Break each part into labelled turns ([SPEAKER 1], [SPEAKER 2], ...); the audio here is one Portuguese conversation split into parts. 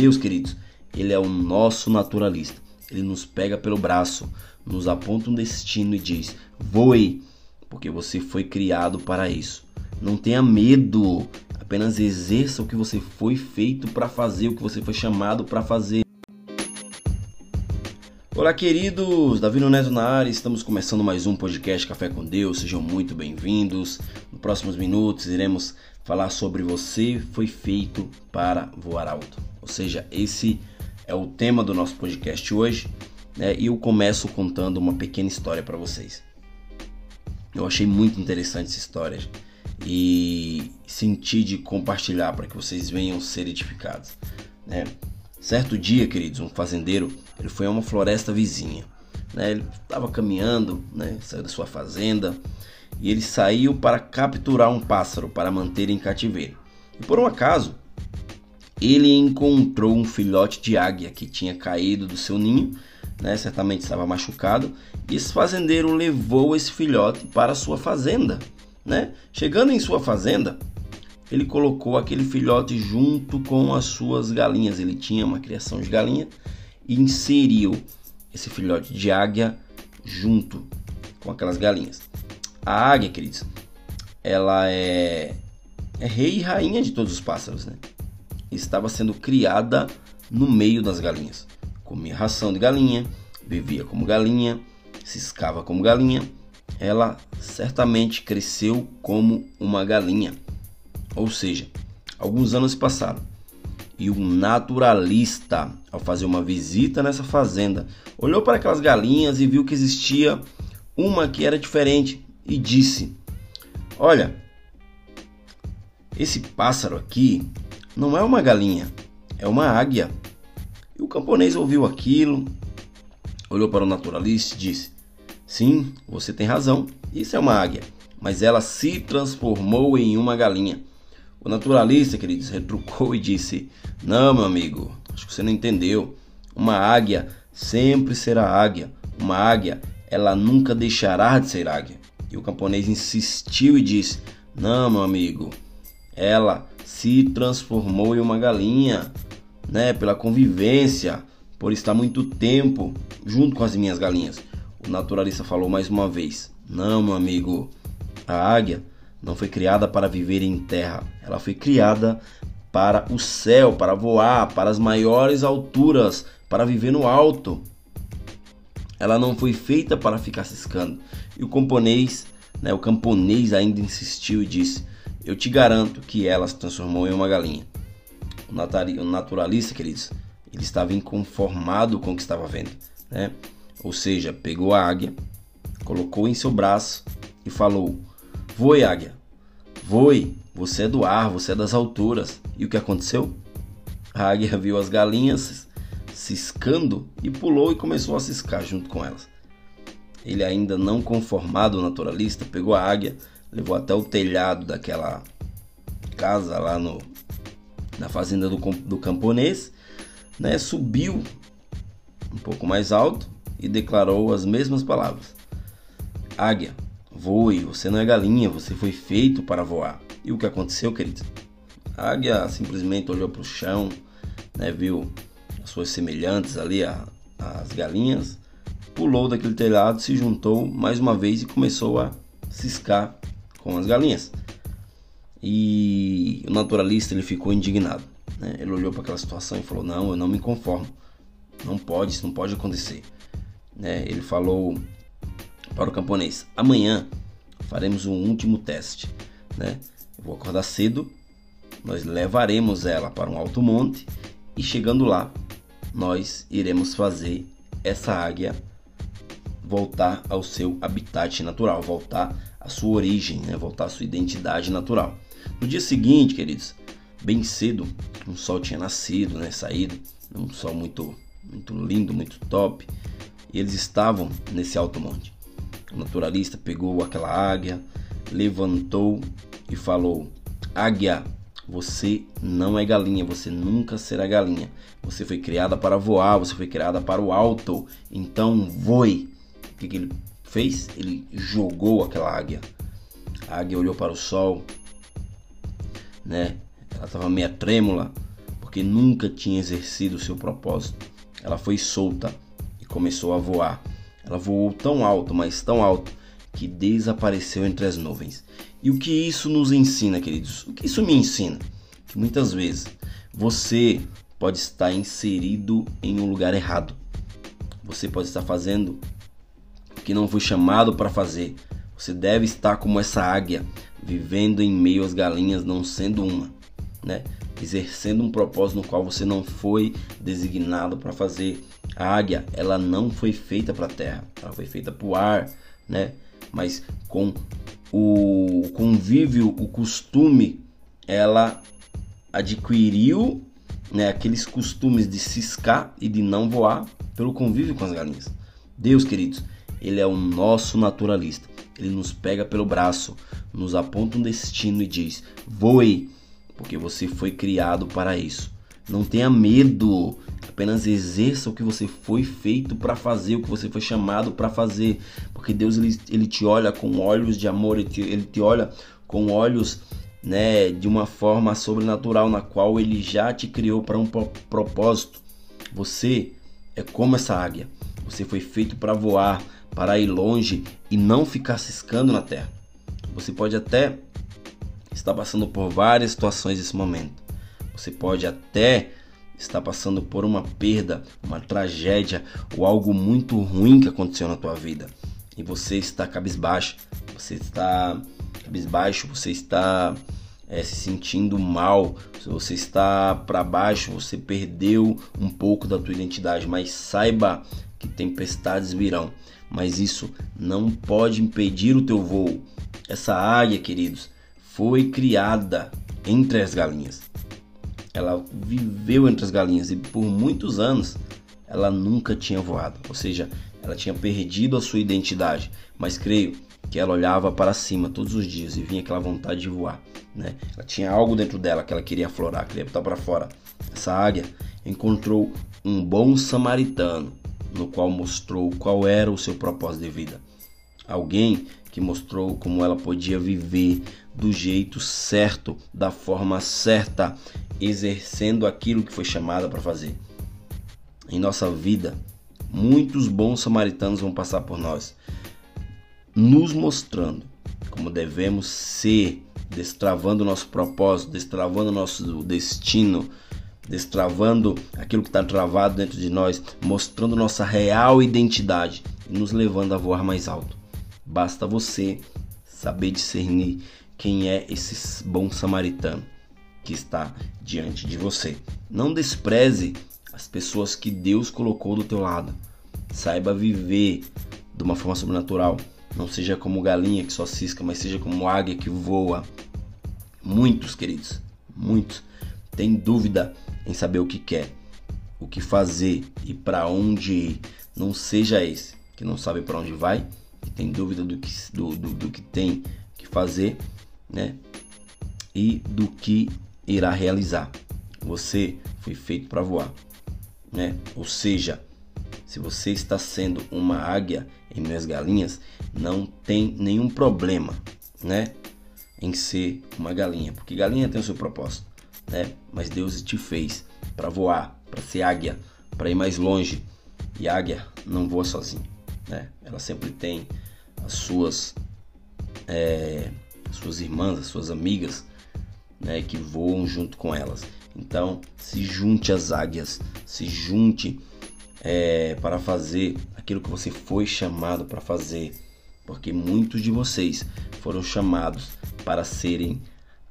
[SPEAKER 1] Deus, queridos, ele é o nosso naturalista. Ele nos pega pelo braço, nos aponta um destino e diz: voe, porque você foi criado para isso. Não tenha medo, apenas exerça o que você foi feito para fazer, o que você foi chamado para fazer. Olá, queridos! Davi Neto na área, estamos começando mais um podcast Café com Deus. Sejam muito bem-vindos. Próximos minutos iremos falar sobre você foi feito para voar alto. Ou seja, esse é o tema do nosso podcast hoje, né? E eu começo contando uma pequena história para vocês. Eu achei muito interessante essa história e senti de compartilhar para que vocês venham ser edificados, né? Certo dia, queridos, um fazendeiro ele foi a uma floresta vizinha. Né? Ele estava caminhando, né? saiu da sua fazenda e ele saiu para capturar um pássaro para manter em cativeiro. E por um acaso, ele encontrou um filhote de águia que tinha caído do seu ninho, né? certamente estava machucado, e esse fazendeiro levou esse filhote para sua fazenda. Né? Chegando em sua fazenda, ele colocou aquele filhote junto com as suas galinhas. Ele tinha uma criação de galinha e inseriu esse filhote de águia junto com aquelas galinhas. A águia, queridos, ela é, é rei e rainha de todos os pássaros, né? Estava sendo criada no meio das galinhas. Comia ração de galinha, vivia como galinha, ciscava como galinha. Ela certamente cresceu como uma galinha. Ou seja, alguns anos passaram e um naturalista, ao fazer uma visita nessa fazenda, olhou para aquelas galinhas e viu que existia uma que era diferente e disse: Olha, esse pássaro aqui não é uma galinha, é uma águia. E o camponês ouviu aquilo, olhou para o naturalista e disse: Sim, você tem razão, isso é uma águia, mas ela se transformou em uma galinha. O naturalista, queridos, retrucou e disse: Não, meu amigo, acho que você não entendeu. Uma águia sempre será águia. Uma águia, ela nunca deixará de ser águia. E o camponês insistiu e disse: Não, meu amigo, ela se transformou em uma galinha, né? Pela convivência, por estar muito tempo junto com as minhas galinhas. O naturalista falou mais uma vez: Não, meu amigo, a águia não foi criada para viver em terra, ela foi criada para o céu, para voar, para as maiores alturas, para viver no alto. Ela não foi feita para ficar ciscando. E o camponês, né, o camponês ainda insistiu e disse: Eu te garanto que ela se transformou em uma galinha. O naturalista, queridos, ele estava inconformado com o que estava vendo, né? Ou seja, pegou a águia, colocou em seu braço e falou: Voe, águia. Voe. Você é do ar, você é das alturas. E o que aconteceu? A águia viu as galinhas ciscando e pulou e começou a ciscar junto com elas. Ele, ainda não conformado, naturalista, pegou a águia, levou até o telhado daquela casa lá no, na fazenda do, do camponês, né? subiu um pouco mais alto e declarou as mesmas palavras: Águia, Voe, você não é galinha, você foi feito para voar. E o que aconteceu, querido? A águia simplesmente olhou para o chão, né, viu suas semelhantes ali, a, as galinhas, pulou daquele telhado, se juntou mais uma vez e começou a ciscar com as galinhas. E o naturalista ele ficou indignado. Né? Ele olhou para aquela situação e falou: Não, eu não me conformo. Não pode, isso não pode acontecer. Né? Ele falou para o camponês. Amanhã faremos um último teste, né? Eu vou acordar cedo, nós levaremos ela para um alto monte e chegando lá, nós iremos fazer essa águia voltar ao seu habitat natural, voltar à sua origem, né? voltar à sua identidade natural. No dia seguinte, queridos, bem cedo, o sol tinha nascido, né? saído, um sol muito, muito lindo, muito top, e eles estavam nesse alto monte. O naturalista pegou aquela águia, levantou e falou: Águia, você não é galinha, você nunca será galinha. Você foi criada para voar, você foi criada para o alto. Então voe. O que, que ele fez? Ele jogou aquela águia. A águia olhou para o sol, né? Ela estava meio trêmula, porque nunca tinha exercido seu propósito. Ela foi solta e começou a voar. Ela voou tão alto, mas tão alto, que desapareceu entre as nuvens. E o que isso nos ensina, queridos? O que isso me ensina? Que muitas vezes você pode estar inserido em um lugar errado. Você pode estar fazendo o que não foi chamado para fazer. Você deve estar como essa águia, vivendo em meio às galinhas, não sendo uma, né? Exercendo um propósito no qual você não foi designado para fazer. A águia, ela não foi feita para a terra, ela foi feita para o ar, né? Mas com o convívio, o costume, ela adquiriu né, aqueles costumes de ciscar e de não voar pelo convívio com as galinhas. Deus, queridos, ele é o nosso naturalista. Ele nos pega pelo braço, nos aponta um destino e diz: voe, porque você foi criado para isso. Não tenha medo, apenas exerça o que você foi feito para fazer, o que você foi chamado para fazer, porque Deus ele, ele te olha com olhos de amor, ele te, ele te olha com olhos né, de uma forma sobrenatural na qual ele já te criou para um propósito. Você é como essa águia. Você foi feito para voar, para ir longe e não ficar ciscando na terra. Você pode até estar passando por várias situações nesse momento. Você pode até estar passando por uma perda, uma tragédia ou algo muito ruim que aconteceu na tua vida. E você está cabisbaixo, você está cabisbaixo, você está é, se sentindo mal, se você está para baixo, você perdeu um pouco da tua identidade, mas saiba que tempestades virão, mas isso não pode impedir o teu voo. Essa águia, queridos, foi criada entre as galinhas. Ela viveu entre as galinhas e por muitos anos ela nunca tinha voado, ou seja, ela tinha perdido a sua identidade. Mas creio que ela olhava para cima todos os dias e vinha aquela vontade de voar, né? Ela tinha algo dentro dela que ela queria aflorar, queria botar para fora. Essa águia encontrou um bom samaritano no qual mostrou qual era o seu propósito de vida. Alguém que mostrou como ela podia viver do jeito certo, da forma certa, exercendo aquilo que foi chamada para fazer. Em nossa vida, muitos bons samaritanos vão passar por nós, nos mostrando como devemos ser, destravando nosso propósito, destravando nosso destino, destravando aquilo que está travado dentro de nós, mostrando nossa real identidade e nos levando a voar mais alto. Basta você saber discernir quem é esse bom samaritano que está diante de você. Não despreze as pessoas que Deus colocou do teu lado. Saiba viver de uma forma sobrenatural. Não seja como galinha que só cisca, mas seja como águia que voa. Muitos, queridos, muitos têm dúvida em saber o que quer, o que fazer e para onde ir. Não seja esse que não sabe para onde vai, que tem dúvida do que, do, do, do que tem que fazer, né? E do que irá realizar. Você foi feito para voar, né? Ou seja, se você está sendo uma águia em minhas galinhas, não tem nenhum problema, né? Em ser uma galinha, porque galinha tem o seu propósito, né? Mas Deus te fez para voar, para ser águia, para ir mais longe. E águia não voa sozinha, né? Ela sempre tem as suas, é, as suas irmãs, as suas amigas, né? Que voam junto com elas. Então, se junte às águias, se junte é, para fazer aquilo que você foi chamado para fazer, porque muitos de vocês foram chamados para serem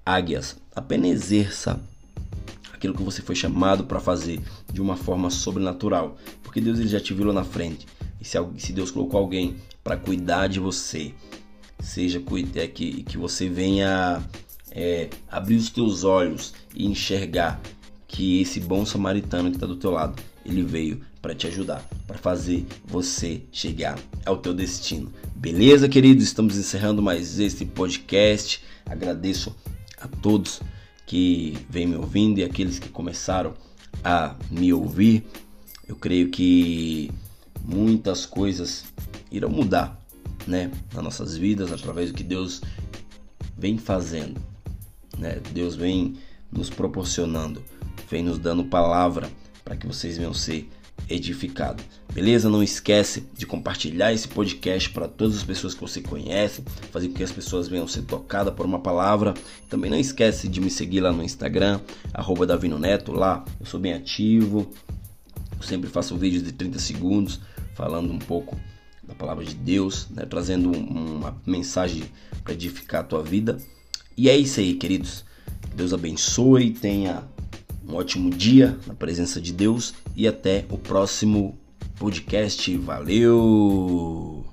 [SPEAKER 1] águias. Apenas exerça aquilo que você foi chamado para fazer de uma forma sobrenatural, porque Deus ele já te viu na frente. E se, se Deus colocou alguém para cuidar de você, seja é, que, que você venha é, abrir os teus olhos e enxergar que esse bom samaritano que está do teu lado, ele veio para te ajudar, para fazer você chegar ao teu destino. Beleza, queridos? Estamos encerrando mais este podcast. Agradeço a todos que vêm me ouvindo e aqueles que começaram a me ouvir. Eu creio que muitas coisas irão mudar, né, nas nossas vidas através do que Deus vem fazendo, né? Deus vem nos proporcionando vem nos dando palavra para que vocês venham ser edificados. Beleza? Não esquece de compartilhar esse podcast para todas as pessoas que você conhece, fazer com que as pessoas venham ser tocadas por uma palavra. Também não esquece de me seguir lá no Instagram, arroba Davino Neto, lá eu sou bem ativo, eu sempre faço vídeos de 30 segundos falando um pouco da palavra de Deus, né? trazendo uma mensagem para edificar a tua vida. E é isso aí, queridos. Deus abençoe, tenha um ótimo dia na presença de Deus e até o próximo podcast. Valeu!